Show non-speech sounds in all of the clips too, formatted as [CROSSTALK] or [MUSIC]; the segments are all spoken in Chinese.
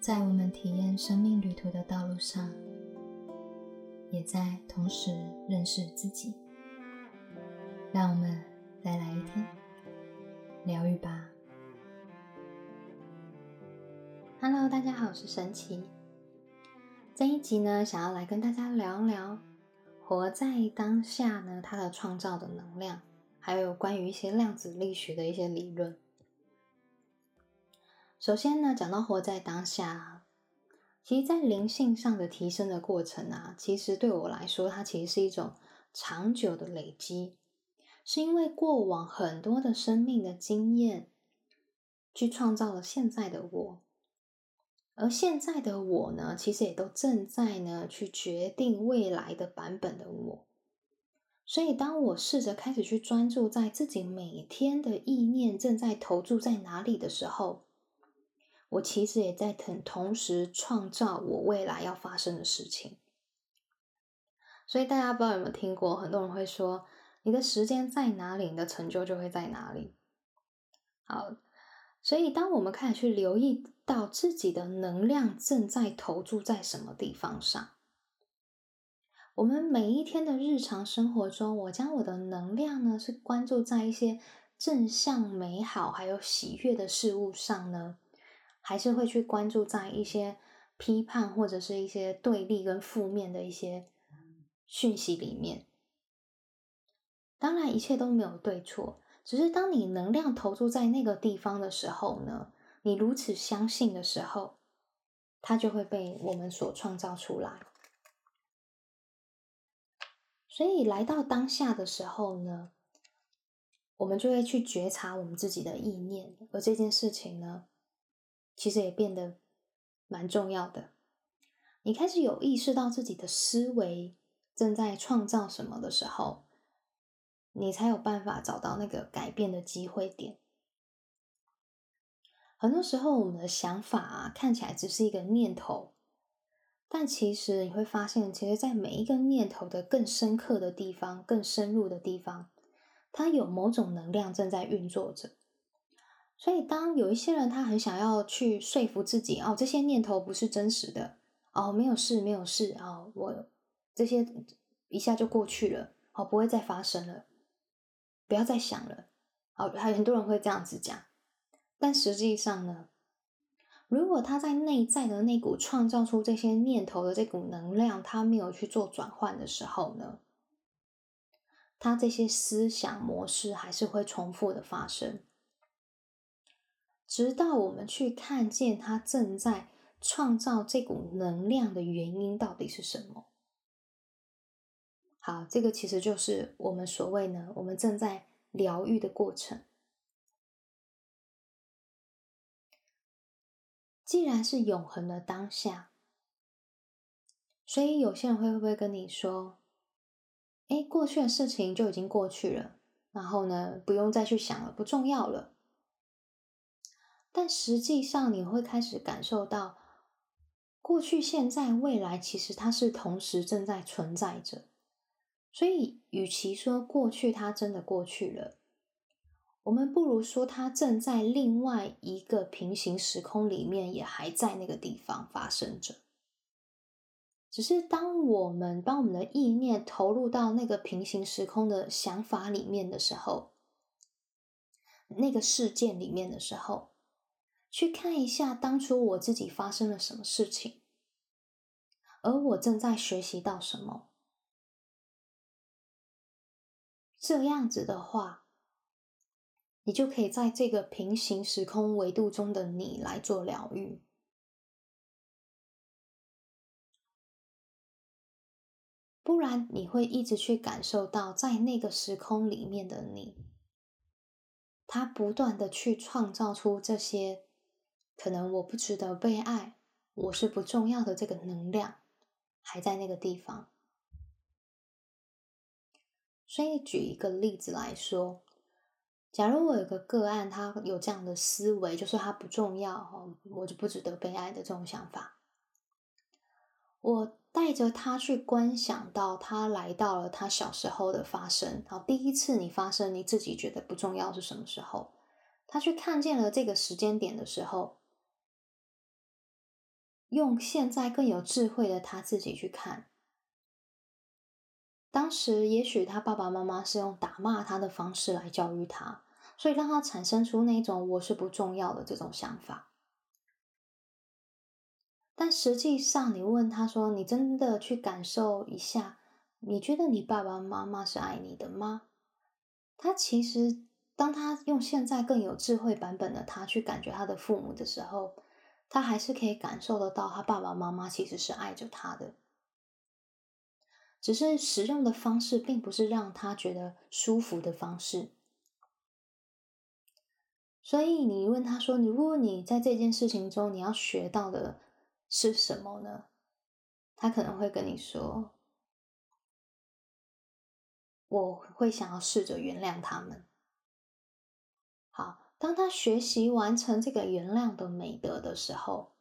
在我们体验生命旅途的道路上，也在同时认识自己。让我们再来一天疗愈吧。Hello，大家好，我是神奇。这一集呢，想要来跟大家聊聊活在当下呢，它的创造的能量，还有关于一些量子力学的一些理论。首先呢，讲到活在当下，其实，在灵性上的提升的过程啊，其实对我来说，它其实是一种长久的累积，是因为过往很多的生命的经验，去创造了现在的我，而现在的我呢，其实也都正在呢去决定未来的版本的我。所以，当我试着开始去专注在自己每天的意念正在投注在哪里的时候，我其实也在同同时创造我未来要发生的事情，所以大家不知道有没有听过，很多人会说，你的时间在哪里，你的成就就会在哪里。好，所以当我们开始去留意到自己的能量正在投注在什么地方上，我们每一天的日常生活中，我将我的能量呢是关注在一些正向、美好还有喜悦的事物上呢。还是会去关注在一些批判或者是一些对立跟负面的一些讯息里面。当然，一切都没有对错，只是当你能量投注在那个地方的时候呢，你如此相信的时候，它就会被我们所创造出来。所以，来到当下的时候呢，我们就会去觉察我们自己的意念，而这件事情呢。其实也变得蛮重要的。你开始有意识到自己的思维正在创造什么的时候，你才有办法找到那个改变的机会点。很多时候，我们的想法啊，看起来只是一个念头，但其实你会发现，其实，在每一个念头的更深刻的地方、更深入的地方，它有某种能量正在运作着。所以，当有一些人他很想要去说服自己哦，这些念头不是真实的哦，没有事，没有事啊，我这些一下就过去了，哦，不会再发生了，不要再想了，哦，还有很多人会这样子讲，但实际上呢，如果他在内在的那股创造出这些念头的这股能量，他没有去做转换的时候呢，他这些思想模式还是会重复的发生。直到我们去看见他正在创造这股能量的原因到底是什么？好，这个其实就是我们所谓呢，我们正在疗愈的过程。既然是永恒的当下，所以有些人会会不会跟你说：“哎，过去的事情就已经过去了，然后呢，不用再去想了，不重要了。”但实际上，你会开始感受到，过去、现在、未来，其实它是同时正在存在着。所以，与其说过去它真的过去了，我们不如说它正在另外一个平行时空里面，也还在那个地方发生着。只是当我们把我们的意念投入到那个平行时空的想法里面的时候，那个事件里面的时候。去看一下当初我自己发生了什么事情，而我正在学习到什么。这样子的话，你就可以在这个平行时空维度中的你来做疗愈。不然，你会一直去感受到在那个时空里面的你，他不断的去创造出这些。可能我不值得被爱，我是不重要的。这个能量还在那个地方，所以举一个例子来说，假如我有个个案，他有这样的思维，就是他不重要，我就不值得被爱的这种想法。我带着他去观想到他来到了他小时候的发生，好，第一次你发生你自己觉得不重要是什么时候？他去看见了这个时间点的时候。用现在更有智慧的他自己去看。当时也许他爸爸妈妈是用打骂他的方式来教育他，所以让他产生出那种“我是不重要的”这种想法。但实际上，你问他说：“你真的去感受一下，你觉得你爸爸妈妈是爱你的吗？”他其实，当他用现在更有智慧版本的他去感觉他的父母的时候，他还是可以感受得到他爸爸妈妈其实是爱着他的，只是使用的方式并不是让他觉得舒服的方式。所以你问他说：“如果你在这件事情中你要学到的是什么呢？”他可能会跟你说。我会想要试着原谅他们。当他学习完成这个原谅的美德的时候，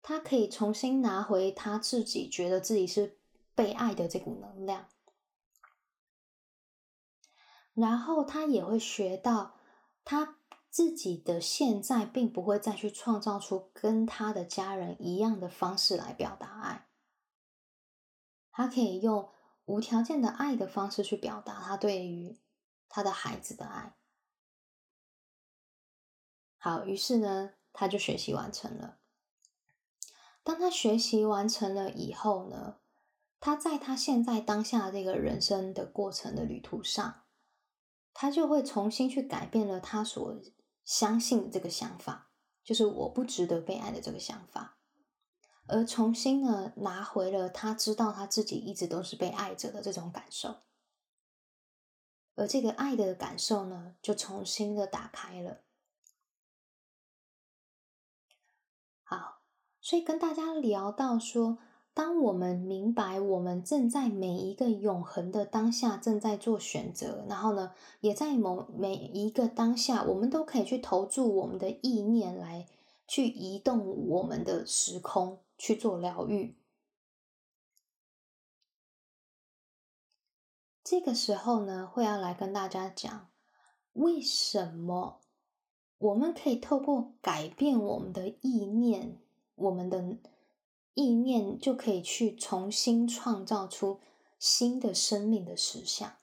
他可以重新拿回他自己觉得自己是被爱的这股能量，然后他也会学到他自己的现在并不会再去创造出跟他的家人一样的方式来表达爱，他可以用。无条件的爱的方式去表达他对于他的孩子的爱。好，于是呢，他就学习完成了。当他学习完成了以后呢，他在他现在当下这个人生的过程的旅途上，他就会重新去改变了他所相信的这个想法，就是我不值得被爱的这个想法。而重新呢，拿回了他知道他自己一直都是被爱着的这种感受，而这个爱的感受呢，就重新的打开了。好，所以跟大家聊到说，当我们明白我们正在每一个永恒的当下正在做选择，然后呢，也在某每一个当下，我们都可以去投注我们的意念来去移动我们的时空。去做疗愈。这个时候呢，会要来跟大家讲，为什么我们可以透过改变我们的意念，我们的意念就可以去重新创造出新的生命的实相。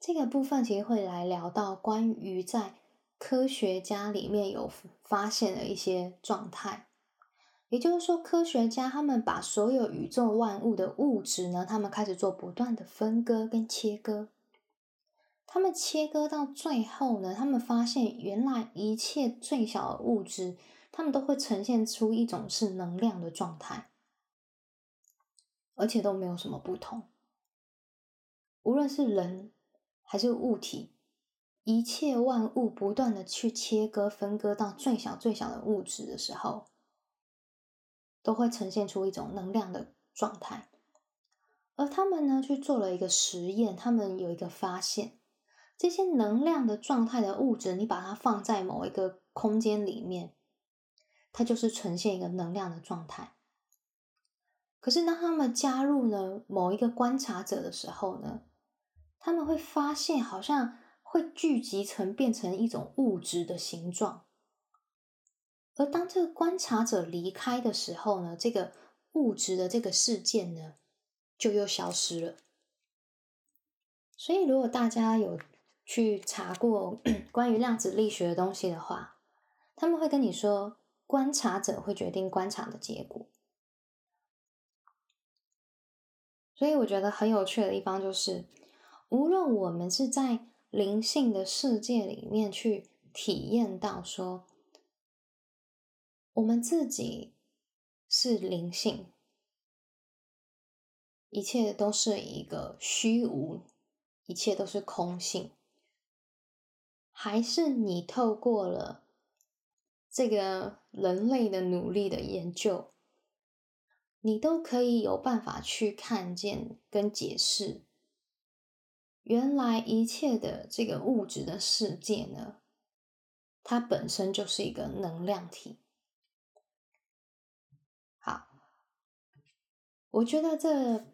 这个部分其实会来聊到关于在。科学家里面有发现的一些状态，也就是说，科学家他们把所有宇宙万物的物质呢，他们开始做不断的分割跟切割。他们切割到最后呢，他们发现原来一切最小的物质，他们都会呈现出一种是能量的状态，而且都没有什么不同。无论是人还是物体。一切万物不断的去切割、分割到最小、最小的物质的时候，都会呈现出一种能量的状态。而他们呢，去做了一个实验，他们有一个发现：这些能量的状态的物质，你把它放在某一个空间里面，它就是呈现一个能量的状态。可是当他们加入呢某一个观察者的时候呢，他们会发现好像。会聚集成变成一种物质的形状，而当这个观察者离开的时候呢，这个物质的这个事件呢，就又消失了。所以，如果大家有去查过 [CLEARS THROAT] 关于量子力学的东西的话，他们会跟你说，观察者会决定观察的结果。所以，我觉得很有趣的地方就是，无论我们是在灵性的世界里面去体验到，说我们自己是灵性，一切都是一个虚无，一切都是空性，还是你透过了这个人类的努力的研究，你都可以有办法去看见跟解释。原来一切的这个物质的世界呢，它本身就是一个能量体。我觉得这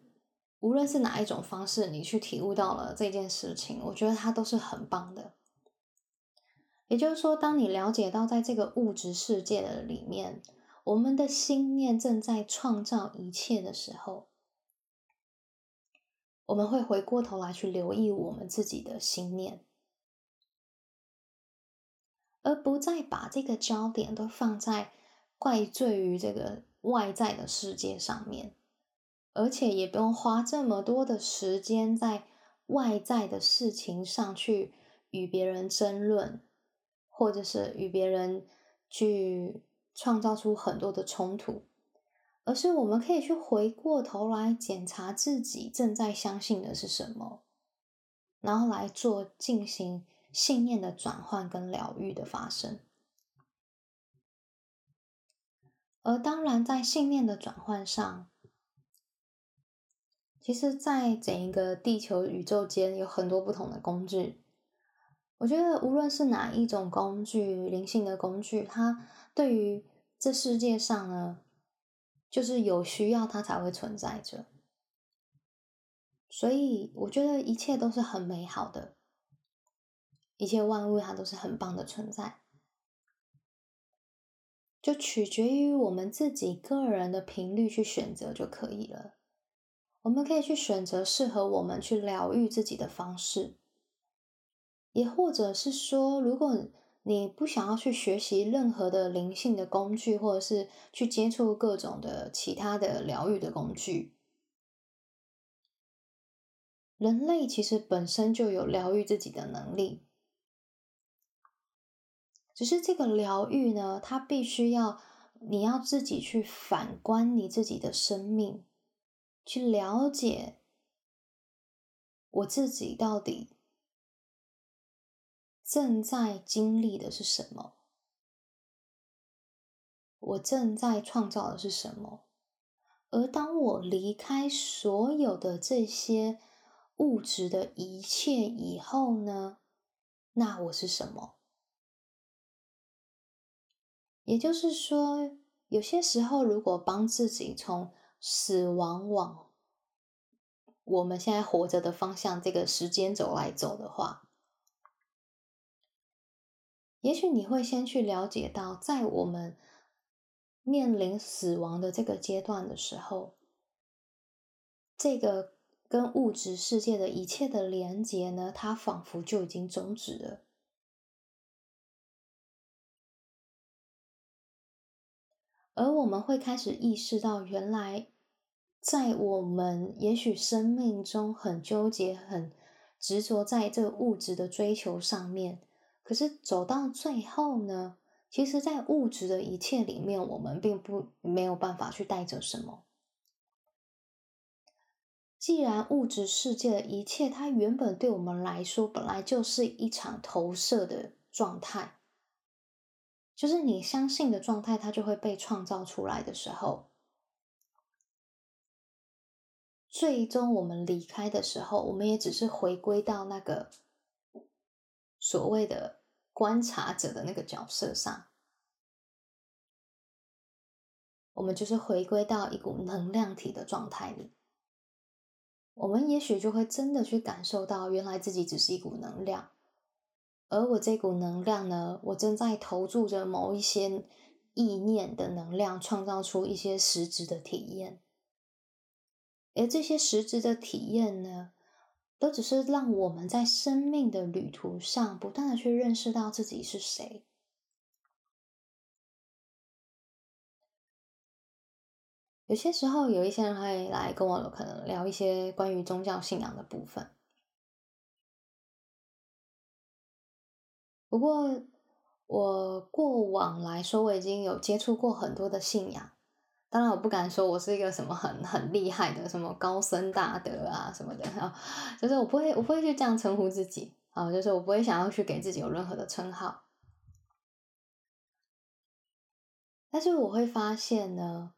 无论是哪一种方式，你去体悟到了这件事情，我觉得它都是很棒的。也就是说，当你了解到在这个物质世界的里面，我们的心念正在创造一切的时候，我们会回过头来去留意我们自己的心念，而不再把这个焦点都放在怪罪于这个外在的世界上面，而且也不用花这么多的时间在外在的事情上去与别人争论，或者是与别人去。创造出很多的冲突，而是我们可以去回过头来检查自己正在相信的是什么，然后来做进行信念的转换跟疗愈的发生。而当然，在信念的转换上，其实，在整一个地球宇宙间有很多不同的工具。我觉得，无论是哪一种工具，灵性的工具，它。对于这世界上呢，就是有需要它才会存在着，所以我觉得一切都是很美好的，一切万物它都是很棒的存在，就取决于我们自己个人的频率去选择就可以了。我们可以去选择适合我们去疗愈自己的方式，也或者是说，如果。你不想要去学习任何的灵性的工具，或者是去接触各种的其他的疗愈的工具。人类其实本身就有疗愈自己的能力，只是这个疗愈呢，它必须要你要自己去反观你自己的生命，去了解我自己到底。正在经历的是什么？我正在创造的是什么？而当我离开所有的这些物质的一切以后呢？那我是什么？也就是说，有些时候，如果帮自己从死亡往我们现在活着的方向这个时间轴来走的话。也许你会先去了解到，在我们面临死亡的这个阶段的时候，这个跟物质世界的一切的连接呢，它仿佛就已经终止了。而我们会开始意识到，原来在我们也许生命中很纠结、很执着在这个物质的追求上面。可是走到最后呢？其实，在物质的一切里面，我们并不没有办法去带着什么。既然物质世界的一切，它原本对我们来说，本来就是一场投射的状态，就是你相信的状态，它就会被创造出来的时候，最终我们离开的时候，我们也只是回归到那个。所谓的观察者的那个角色上，我们就是回归到一股能量体的状态里，我们也许就会真的去感受到，原来自己只是一股能量，而我这股能量呢，我正在投注着某一些意念的能量，创造出一些实质的体验，而这些实质的体验呢？都只是让我们在生命的旅途上不断的去认识到自己是谁。有些时候，有一些人会来跟我可能聊一些关于宗教信仰的部分。不过，我过往来说，我已经有接触过很多的信仰。当然，我不敢说我是一个什么很很厉害的什么高僧大德啊什么的，然 [LAUGHS] 后就是我不会，我不会去这样称呼自己啊，就是我不会想要去给自己有任何的称号。但是我会发现呢，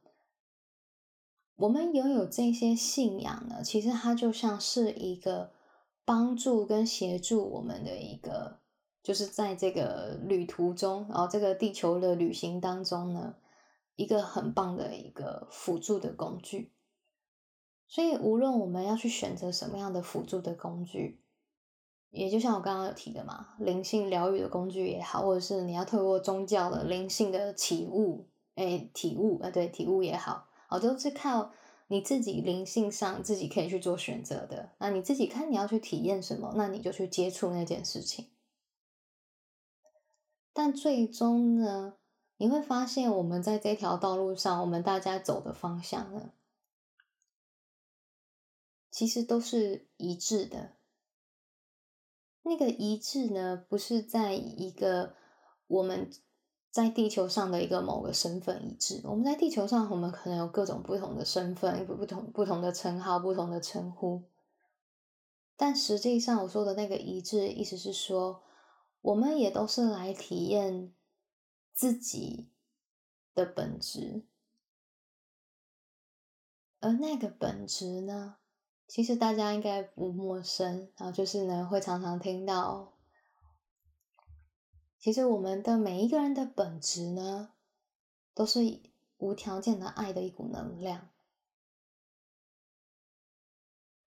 我们拥有这些信仰呢，其实它就像是一个帮助跟协助我们的一个，就是在这个旅途中，然后这个地球的旅行当中呢。一个很棒的一个辅助的工具，所以无论我们要去选择什么样的辅助的工具，也就像我刚刚有提的嘛，灵性疗愈的工具也好，或者是你要透过宗教的灵性的体悟，哎，体悟啊，对，体悟也好，哦，都是靠你自己灵性上自己可以去做选择的。那你自己看你要去体验什么，那你就去接触那件事情。但最终呢，你会发现我们在这条道路上，我们大家走的方向呢，其实都是一致的。那个一致呢，不是在一个我们在地球上的一个某个身份一致。我们在地球上，我们可能有各种不同的身份，不不同不同的称号，不同的称呼。但实际上，我说的那个一致，意思是说，我们也都是来体验自己的本质，而那个本质呢？其实大家应该不陌生，然后就是呢，会常常听到。其实我们的每一个人的本质呢，都是无条件的爱的一股能量。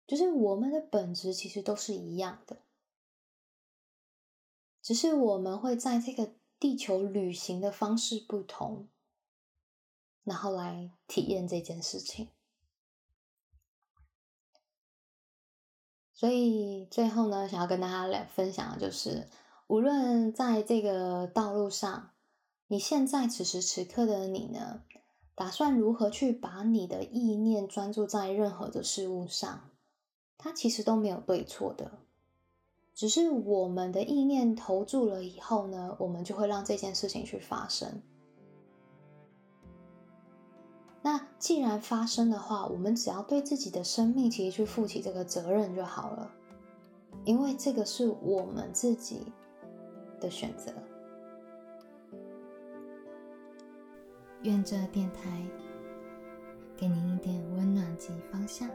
就是我们的本质其实都是一样的，只是我们会在这个地球旅行的方式不同，然后来体验这件事情。所以最后呢，想要跟大家来分享的就是，无论在这个道路上，你现在此时此刻的你呢，打算如何去把你的意念专注在任何的事物上，它其实都没有对错的，只是我们的意念投注了以后呢，我们就会让这件事情去发生。那既然发生的话，我们只要对自己的生命其实去负起这个责任就好了，因为这个是我们自己的选择。愿这电台给您一点温暖及方向。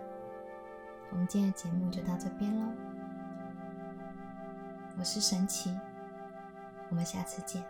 我们今天的节目就到这边喽，我是神奇，我们下次见。